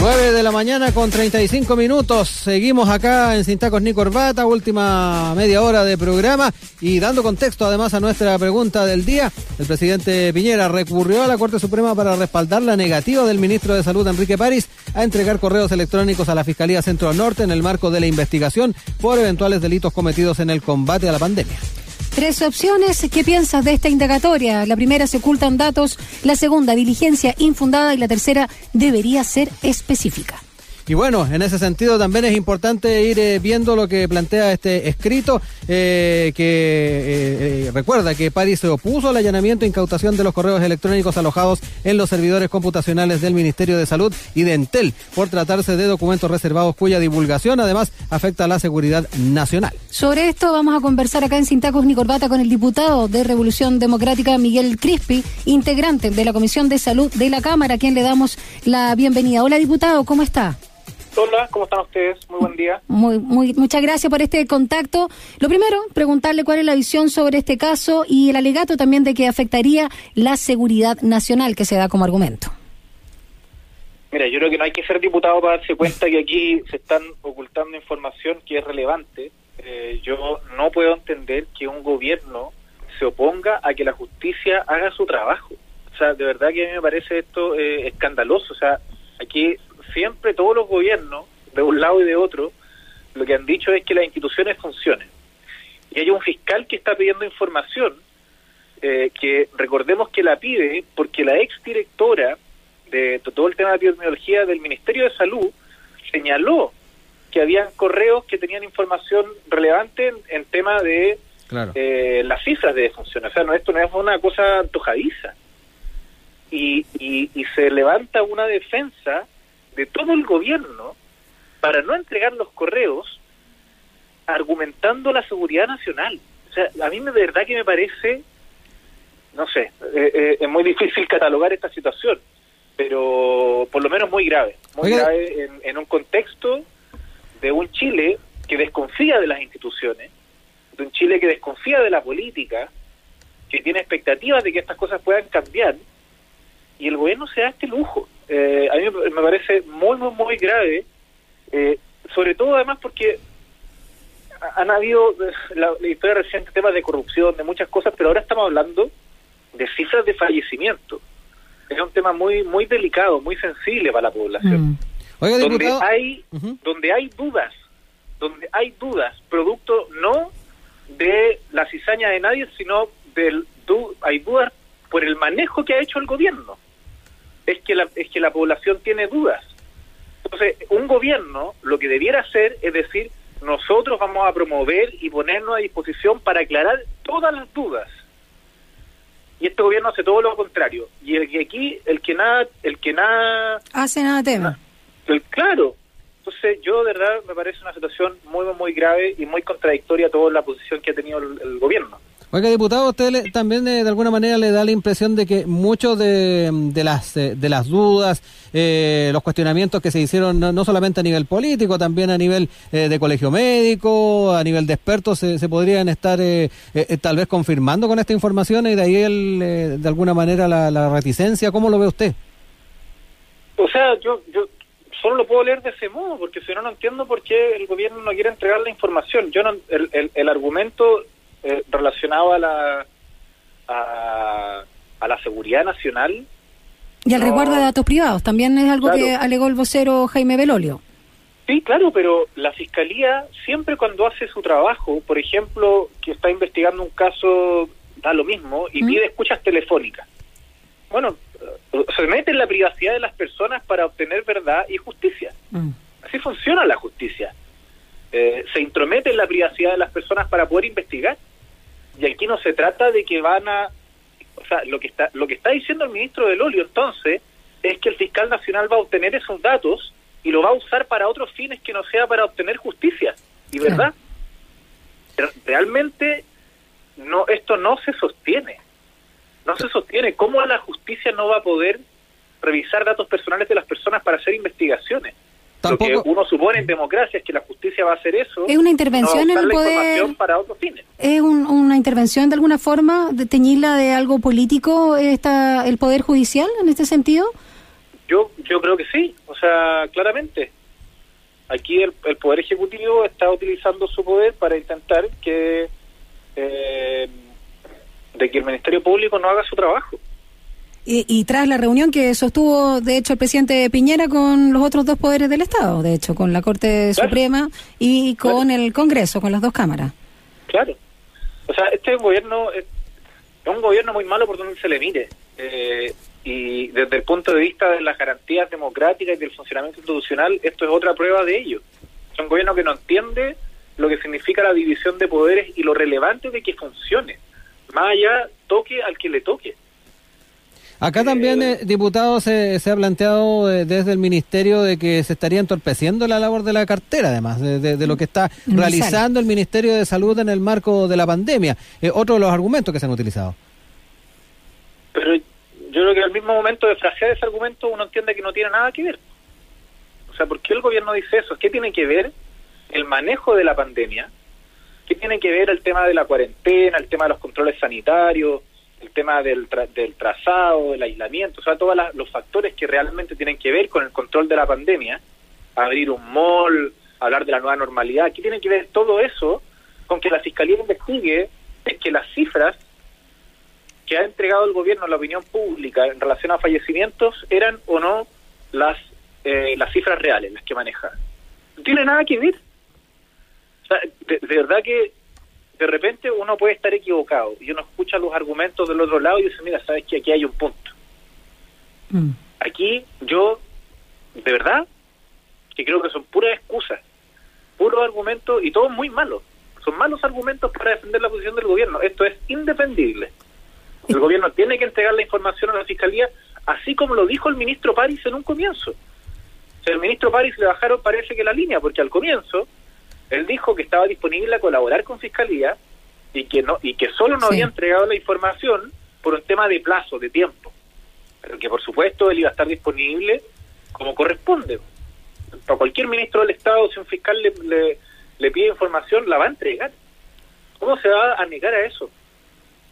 9 de la mañana con 35 minutos. Seguimos acá en Sintacos ni Corbata, última media hora de programa y dando contexto además a nuestra pregunta del día. El presidente Piñera recurrió a la Corte Suprema para respaldar la negativa del ministro de Salud Enrique París a entregar correos electrónicos a la Fiscalía Centro Norte en el marco de la investigación por eventuales delitos cometidos en el combate a la pandemia. Tres opciones. ¿Qué piensas de esta indagatoria? La primera, se ocultan datos. La segunda, diligencia infundada. Y la tercera, debería ser específica. Y bueno, en ese sentido también es importante ir eh, viendo lo que plantea este escrito, eh, que eh, recuerda que París se opuso al allanamiento e incautación de los correos electrónicos alojados en los servidores computacionales del Ministerio de Salud y de Entel, por tratarse de documentos reservados cuya divulgación además afecta a la seguridad nacional. Sobre esto vamos a conversar acá en Sintacos ni Corbata con el diputado de Revolución Democrática, Miguel Crispi, integrante de la Comisión de Salud de la Cámara, a quien le damos la bienvenida. Hola, diputado, ¿cómo está? Hola, ¿cómo están ustedes? Muy buen día. Muy, muy, muchas gracias por este contacto. Lo primero, preguntarle cuál es la visión sobre este caso y el alegato también de que afectaría la seguridad nacional que se da como argumento. Mira, yo creo que no hay que ser diputado para darse cuenta que aquí se están ocultando información que es relevante. Eh, yo no puedo entender que un gobierno se oponga a que la justicia haga su trabajo. O sea, de verdad que a mí me parece esto eh, escandaloso. O sea, aquí siempre todos los gobiernos, de un lado y de otro, lo que han dicho es que las instituciones funcionen. Y hay un fiscal que está pidiendo información, eh, que recordemos que la pide porque la ex directora de todo el tema de epidemiología del Ministerio de Salud señaló que habían correos que tenían información relevante en, en tema de eh, las cifras de defunción. O sea, no, esto no es una cosa antojadiza. Y, y, y se levanta una defensa de todo el gobierno para no entregar los correos argumentando la seguridad nacional. O sea, a mí de verdad que me parece, no sé, eh, eh, es muy difícil catalogar esta situación, pero por lo menos muy grave, muy grave en, en un contexto de un Chile que desconfía de las instituciones, de un Chile que desconfía de la política, que tiene expectativas de que estas cosas puedan cambiar, y el gobierno se da este lujo eh, a mí me parece muy, muy, muy grave, eh, sobre todo además porque han habido la, historia reciente temas de corrupción, de muchas cosas, pero ahora estamos hablando de cifras de fallecimiento. Es un tema muy muy delicado, muy sensible para la población. Mm. Oiga, donde hay donde hay dudas, donde hay dudas, producto no de la cizaña de nadie, sino del hay dudas por el manejo que ha hecho el gobierno es que la, es que la población tiene dudas. Entonces, un gobierno lo que debiera hacer es decir, nosotros vamos a promover y ponernos a disposición para aclarar todas las dudas. Y este gobierno hace todo lo contrario. Y el que aquí, el que nada, el que nada hace nada tema. El, claro. Entonces, yo de verdad me parece una situación muy, muy grave y muy contradictoria a toda la posición que ha tenido el gobierno. Oiga, diputado, usted también eh, de alguna manera le da la impresión de que muchos de, de las eh, de las dudas, eh, los cuestionamientos que se hicieron no, solamente a nivel político, también a nivel de colegio médico, a nivel de expertos, se, podrían estar tal vez confirmando con esta información y de ahí el, de alguna manera la, reticencia. ¿Cómo lo ve usted? O sea, yo, yo solo lo puedo leer de ese modo, porque si no, no entiendo por qué el gobierno no quiere entregar la información. Yo no, el, el argumento eh, relacionado a la a, la seguridad nacional. Y al resguardo de datos privados, también es algo que alegó el vocero Jaime Belolio. Sí, claro, pero la Fiscalía siempre cuando hace su trabajo, por ejemplo, que está investigando un caso, da lo mismo, y pide escuchas telefónicas. Bueno, eh, se mete en la privacidad de las personas para obtener verdad y justicia. Mm. Así funciona la justicia. Eh, se intromete en la privacidad de las personas para poder investigar. Y aquí no se trata de que van a, o sea, lo que está lo que está diciendo el ministro del Olio entonces es que el fiscal nacional va a obtener esos datos y lo va a usar para otros fines que no sea para obtener justicia. Y verdad, realmente no esto no se sostiene. No se sostiene. ¿Cómo la justicia no va a poder revisar datos personales de las personas para hacer investigaciones? Lo que uno supone en democracia es que la justicia va a hacer eso. Es una intervención en el poder. Para otros fines. Es una intervención de alguna forma de teñirla de algo político esta, el poder judicial en este sentido. yo, yo creo que sí, o sea, claramente. Aquí el, Poder Ejecutivo está utilizando su poder para intentar que, eh, de que el Ministerio Público no haga su trabajo. Y, tras la reunión que sostuvo, de hecho, el presidente Piñera con los otros dos poderes del Estado, de hecho, con la Corte Suprema y con el Congreso, con las dos cámaras. Claro. O sea, este gobierno es, un gobierno muy malo por donde se le mire. Eh, y desde el punto de vista de las garantías democráticas y del funcionamiento institucional, esto es otra prueba de ello. Es un gobierno que no entiende lo que significa la división de poderes y lo relevante de que funcione. Más allá, toque al que le toque. Acá también, eh, diputado, se, ha planteado eh, desde el ministerio de que se estaría entorpeciendo la labor de la cartera, además, de, lo que está realizando el Ministerio de Salud en el marco de la pandemia. Eh, otro de los argumentos que se han utilizado. Pero yo creo que al mismo momento de frasear ese argumento uno entiende que no tiene nada que ver. O sea, ¿por qué el gobierno dice eso? ¿Qué tiene que ver el manejo de la pandemia? ¿Qué tiene que ver el tema de la cuarentena, el tema de los controles sanitarios? El tema del, del trazado, del aislamiento, o sea, todos los factores que realmente tienen que ver con el control de la pandemia, abrir un mall, hablar de la nueva normalidad, ¿qué tiene que ver todo eso con que la Fiscalía investigue es que las cifras que ha entregado el gobierno a la opinión pública en relación a fallecimientos eran o no las, eh, las cifras reales, las que maneja. No tiene nada que ver. O sea, de verdad que de repente uno puede estar equivocado y uno escucha los argumentos del otro lado y dice, mira, sabes que aquí hay un punto. Mm. Aquí yo, de verdad, que creo que son puras excusas, puros argumentos y todos muy malos. Son malos argumentos para defender la posición del gobierno. Esto es indefendible. El gobierno tiene que entregar la información a la fiscalía, así como lo dijo el ministro París en un comienzo. O sea, el ministro París le bajaron, parece que la línea, porque al comienzo él dijo que estaba disponible a colaborar con Fiscalía y que no y que solo no había entregado la información por un tema de plazo, de tiempo. Pero que por supuesto él iba a estar disponible como corresponde. Para cualquier ministro del Estado, si un fiscal le, le pide información, la va a entregar. ¿Cómo se va a negar a eso?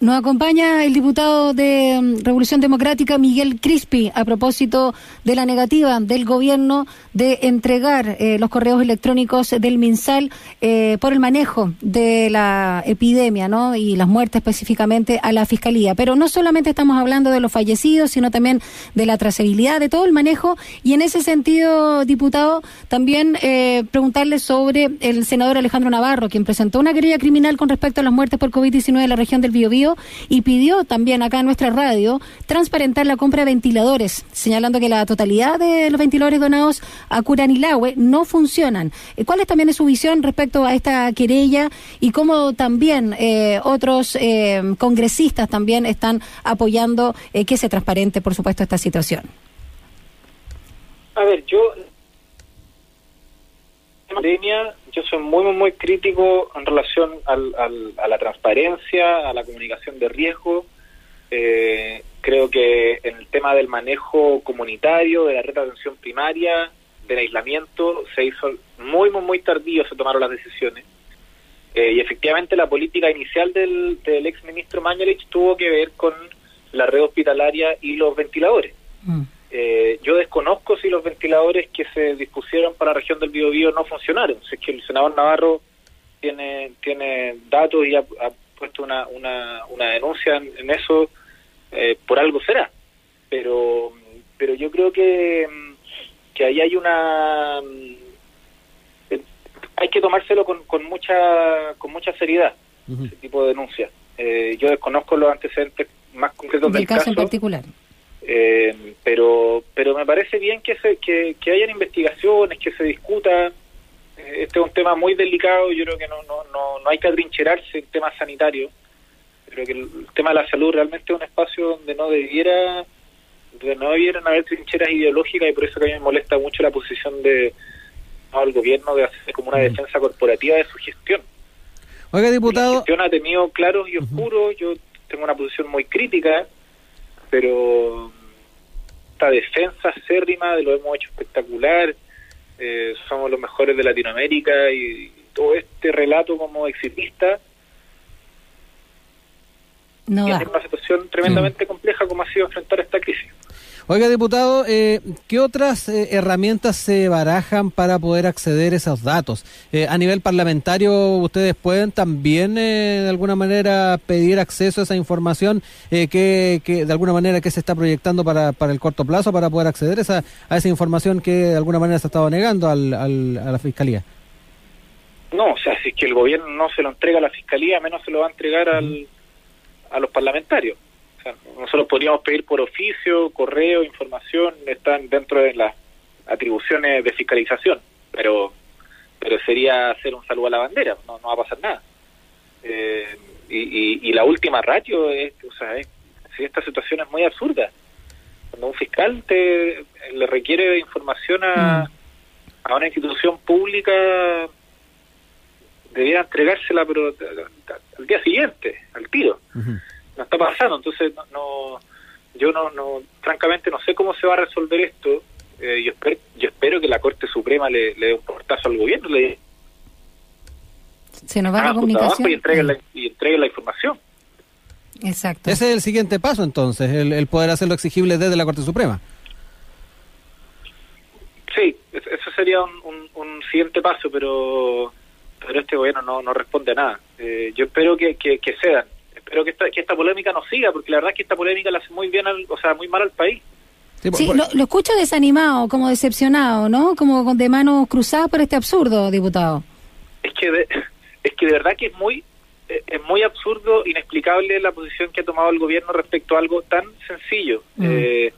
Nos acompaña el diputado de mm, Revolución Democrática, Miguel Crispi, a propósito de la negativa del gobierno de entregar eh, los correos electrónicos del MinSal eh, por el manejo de la epidemia ¿no? y las muertes específicamente a la Fiscalía. Pero no solamente estamos hablando de los fallecidos, sino también de la trazabilidad, de todo el manejo. Y en ese sentido, diputado, también eh, preguntarle sobre el senador Alejandro Navarro, quien presentó una querella criminal con respecto a las muertes por COVID-19 en la región del Biobío y pidió también acá en nuestra radio transparentar la compra de ventiladores, señalando que la totalidad de los ventiladores donados a Curanilahue no funcionan. Eh, ¿Cuál es también su visión respecto a esta querella y cómo también eh, otros eh, congresistas también están apoyando que se transparente, por supuesto, esta situación? A ver, yo pandemia yo soy muy, muy, muy crítico en relación al, a la transparencia, a la comunicación de riesgo. Eh, creo que en el tema del manejo comunitario, de la red de atención primaria, del aislamiento, se hizo muy, muy, muy tardío, se tomaron las decisiones. Eh, y efectivamente la política inicial del, del ex ministro Mañalich tuvo que ver con la red hospitalaria y los ventiladores. Mm. Eh, yo desconozco si los ventiladores que se dispusieron para la región del Biobío no funcionaron. Si es que el senador Navarro tiene tiene datos y ha, puesto una, una, una denuncia en, eso, eh, por algo será. Pero pero yo creo que, que ahí hay una... Eh, hay que tomárselo con, con mucha con mucha seriedad, ese tipo de denuncias. yo desconozco los antecedentes más concretos del, caso en particular eh, pero pero me parece bien que, se, que, que hayan investigaciones, que se discuta. Eh, este es un tema muy delicado, yo creo que no, no, no, no hay que atrincherarse en temas sanitarios. Creo que el, tema de la salud realmente es un espacio donde no debiera donde no debieran haber trincheras ideológicas y por eso que a mí me molesta mucho la posición de del gobierno de hacer como una mm. defensa corporativa de su gestión. Oiga, diputado. La gestión ha tenido claros y oscuros, yo tengo una posición muy crítica, pero esta defensa acérrima de lo hemos hecho espectacular, eh, somos los mejores de Latinoamérica y, todo este relato como exitista no es una situación tremendamente compleja como ha sido enfrentar esta crisis. Oiga, diputado, eh, ¿qué otras eh, herramientas se barajan para poder acceder a esos datos? Eh, a nivel parlamentario, ¿ustedes pueden también de alguna manera pedir acceso a esa información que, que, de alguna manera que se está proyectando para, para el corto plazo para poder acceder a esa, a esa información que de alguna manera se ha estado negando al, a la Fiscalía? No, o sea, si es que el gobierno no se lo entrega a la Fiscalía, menos se lo va a entregar al, a los parlamentarios nosotros podríamos pedir por oficio, correo, información, están dentro de las atribuciones de fiscalización, pero pero sería hacer un saludo a la bandera, no, no va a pasar nada. Eh, y, y, la última ratio es, o sea, si esta situación es muy absurda. Cuando un fiscal te le requiere información a, mm. a una institución pública, debiera entregársela, pero al día siguiente, al tiro no está pasando. Entonces, no, yo no, no, francamente no sé cómo se va a resolver esto. Eh, yo, espero, yo espero que la Corte Suprema le, le dé un portazo al gobierno, le se nos va la comunicación y entregue, la, y entregue la información. Exacto. Ese es el siguiente paso entonces, el, el poder hacerlo exigible desde la Corte Suprema. Sí, eso sería un, un, siguiente paso, pero pero este gobierno no, no responde a nada. Eh, yo espero que, que, que cedan pero que esta, que esta polémica no siga, porque la verdad es que esta polémica la hace muy bien, o sea, muy mal al país. Sí, lo, escucho desanimado, como decepcionado, ¿no? Como de manos cruzadas por este absurdo, diputado. Es que de, es que de verdad que es muy eh, es muy absurdo, inexplicable la posición que ha tomado el gobierno respecto a algo tan sencillo. Mm. Eh,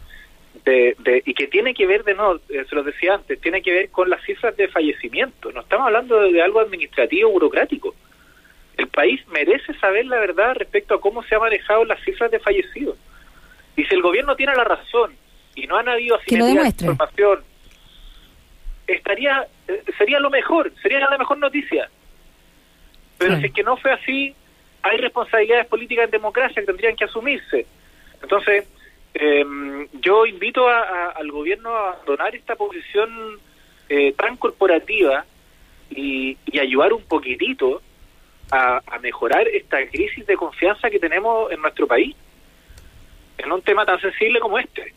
de, de, y que tiene que ver, de no, eh, se lo decía antes, tiene que ver con las cifras de fallecimiento. No estamos hablando de algo administrativo, burocrático. El país merece saber la verdad respecto a cómo se han manejado las cifras de fallecidos. Y si el gobierno tiene la razón y no han habido información, estaría eh, sería lo mejor, sería la mejor noticia. Pero si es que no fue así, hay responsabilidades políticas en democracia que tendrían que asumirse. Entonces, em, yo invito al gobierno a abandonar esta posición eh, tan corporativa y, y ayudar un poquitito a, mejorar esta crisis de confianza que tenemos en nuestro país en un tema tan sensible como este.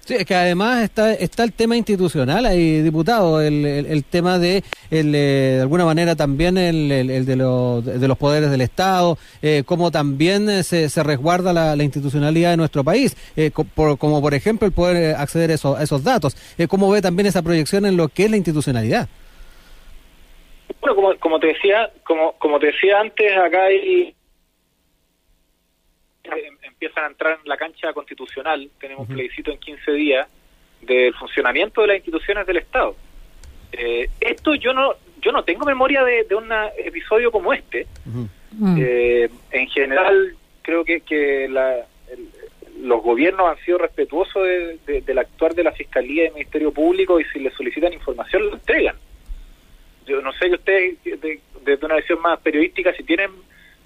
Sí, es que además está, está el tema institucional ahí, diputado, el, el, tema de, el, eh, de alguna manera también el, el de, los, de los poderes del Estado, eh, cómo también se, se resguarda la, institucionalidad de nuestro país, eh, como por ejemplo el poder acceder a esos, a esos datos. Eh, ¿Cómo ve también esa proyección en lo que es la institucionalidad? Bueno, como, como te decía, como, como te decía antes, acá hay em, empiezan a entrar en la cancha constitucional, tenemos un plebiscito en 15 días del funcionamiento de las instituciones del Estado. Eh, esto yo no yo no tengo memoria de, de un episodio como este. Mm. eh, en general, creo que, que la, los gobiernos han sido respetuosos de, del actuar de la Fiscalía y del Ministerio Público y si les solicitan información, lo entregan yo no sé que ustedes, desde una visión más periodística, si tienen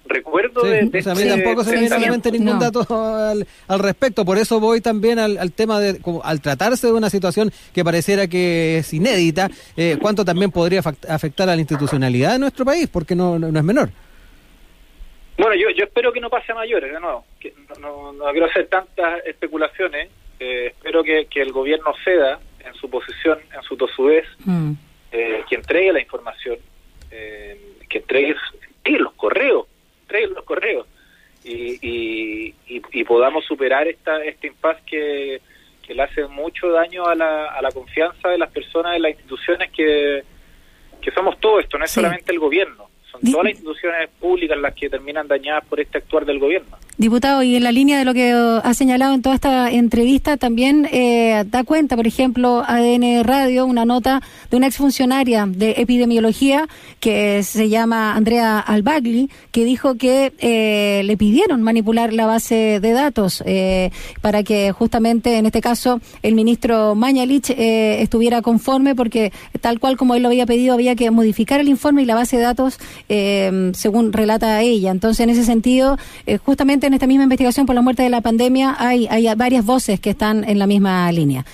recuerdo de, a mí tampoco se me viene a la mente ningún dato al, respecto, por eso voy también al, tema de, como, al tratarse de una situación que pareciera que es inédita, eh, cuánto también podría afectar a la institucionalidad de nuestro país, porque no, no, es menor. Bueno, yo, yo espero que no pase a mayores, de nuevo, que no, no, quiero hacer tantas especulaciones, eh, espero que, que el gobierno ceda en su posición, en su tosudez, mm eh, que entregue la información, eh, que entregue los correos, entregue los correos y, y, y, podamos superar esta este impasse que, que le hace mucho daño a la, a la confianza de las personas en las instituciones que, que somos todo esto, no es solamente el gobierno, son todas las instituciones públicas las que terminan dañadas por este actuar del gobierno. Diputado, y en la línea de lo que ha señalado en toda esta entrevista, también eh, da cuenta, por ejemplo, ADN Radio, una nota de una exfuncionaria de epidemiología que se llama Andrea Albagli, que dijo que eh, le pidieron manipular la base de datos eh, para que justamente, en este caso, el ministro Mañalich estuviera conforme, porque tal cual como él lo había pedido, había que modificar el informe y la base de datos, según relata ella. Entonces, en ese sentido, justamente en esta misma investigación por la muerte de la pandemia hay, hay varias voces que están en la misma línea.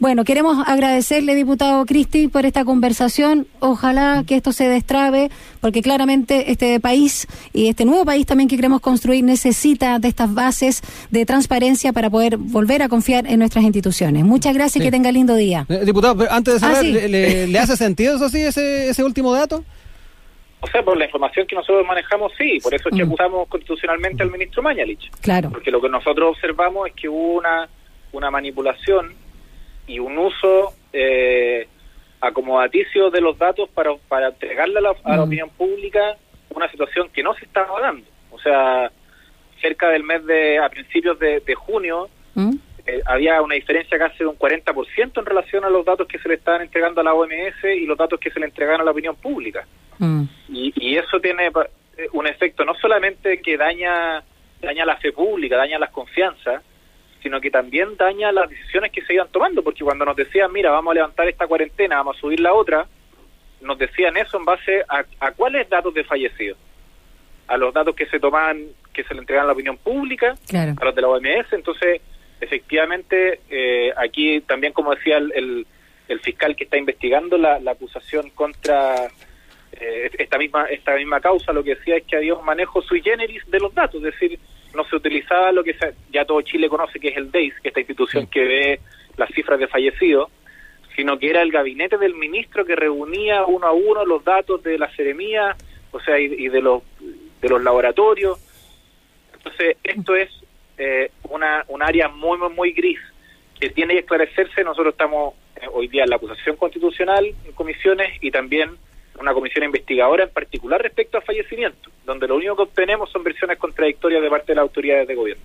Bueno, queremos agradecerle, diputado Cristi, por esta conversación. Ojalá que esto se destrabe, porque claramente este país y este nuevo país también que queremos construir necesita de estas bases de transparencia para poder volver a confiar en nuestras instituciones. Muchas gracias y que tenga lindo día. Eh, diputado, pero antes de cerrar, ¿le, hace sentido eso sí, ese, ese último dato? O sea, por la información que nosotros manejamos, sí. Por eso es que acusamos constitucionalmente al ministro Mañalich. Claro. Porque lo que nosotros observamos es que hubo una, una manipulación y un uso eh, acomodaticio de los datos para, para entregarle a la, mm. opinión pública una situación que no se estaba dando. O sea, cerca del mes de, a principios de, junio, mm. eh, había una diferencia casi de un 40% en relación a los datos que se le estaban entregando a la OMS y los datos que se le entregaban a la opinión pública. Mm. Y, y eso tiene eh, un efecto no solamente que daña daña la fe pública, daña las confianzas, sino que también daña las decisiones que se iban tomando, porque cuando nos decían, mira, vamos a levantar esta cuarentena, vamos a subir la otra, nos decían eso en base a, cuáles datos de fallecidos, a los datos que se toman, que se le entregan a la opinión pública, a los de la OMS, entonces efectivamente eh, aquí también como decía el, el, fiscal que está investigando la, la acusación contra eh, esta misma esta misma causa lo que decía es que había un manejo sui generis de los datos, es decir, no se utilizaba lo que ya todo Chile conoce que es el DEIS, esta institución que ve las cifras de fallecidos, sino que era el gabinete del ministro que reunía uno a uno los datos de la seremía, o sea, y, de los de los laboratorios. Entonces, esto es eh, una un área muy, muy, muy gris que tiene que esclarecerse. Nosotros estamos eh, hoy día en la acusación constitucional en comisiones y también una comisión investigadora en particular respecto a fallecimientos, donde lo único que obtenemos son versiones contradictorias de parte de las autoridades de gobierno.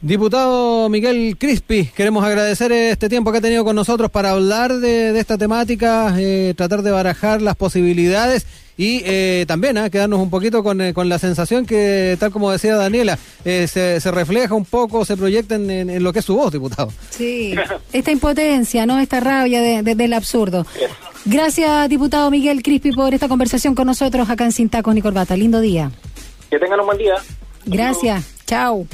Diputado Miguel Crispi, queremos agradecer este tiempo que ha tenido con nosotros para hablar de, esta temática, eh, tratar de barajar las posibilidades y eh, también ¿ah? quedarnos un poquito con, eh, con, la sensación que, tal como decía Daniela, se, se, refleja un poco, se proyecta en, lo que es su voz, diputado. Sí, esta impotencia, ¿no? Esta rabia de, del absurdo. Gracias, diputado Miguel Crispi, por esta conversación con nosotros acá en Sin Tacos ni Corbata. Lindo día. Que tengan un buen día. Gracias. Chao.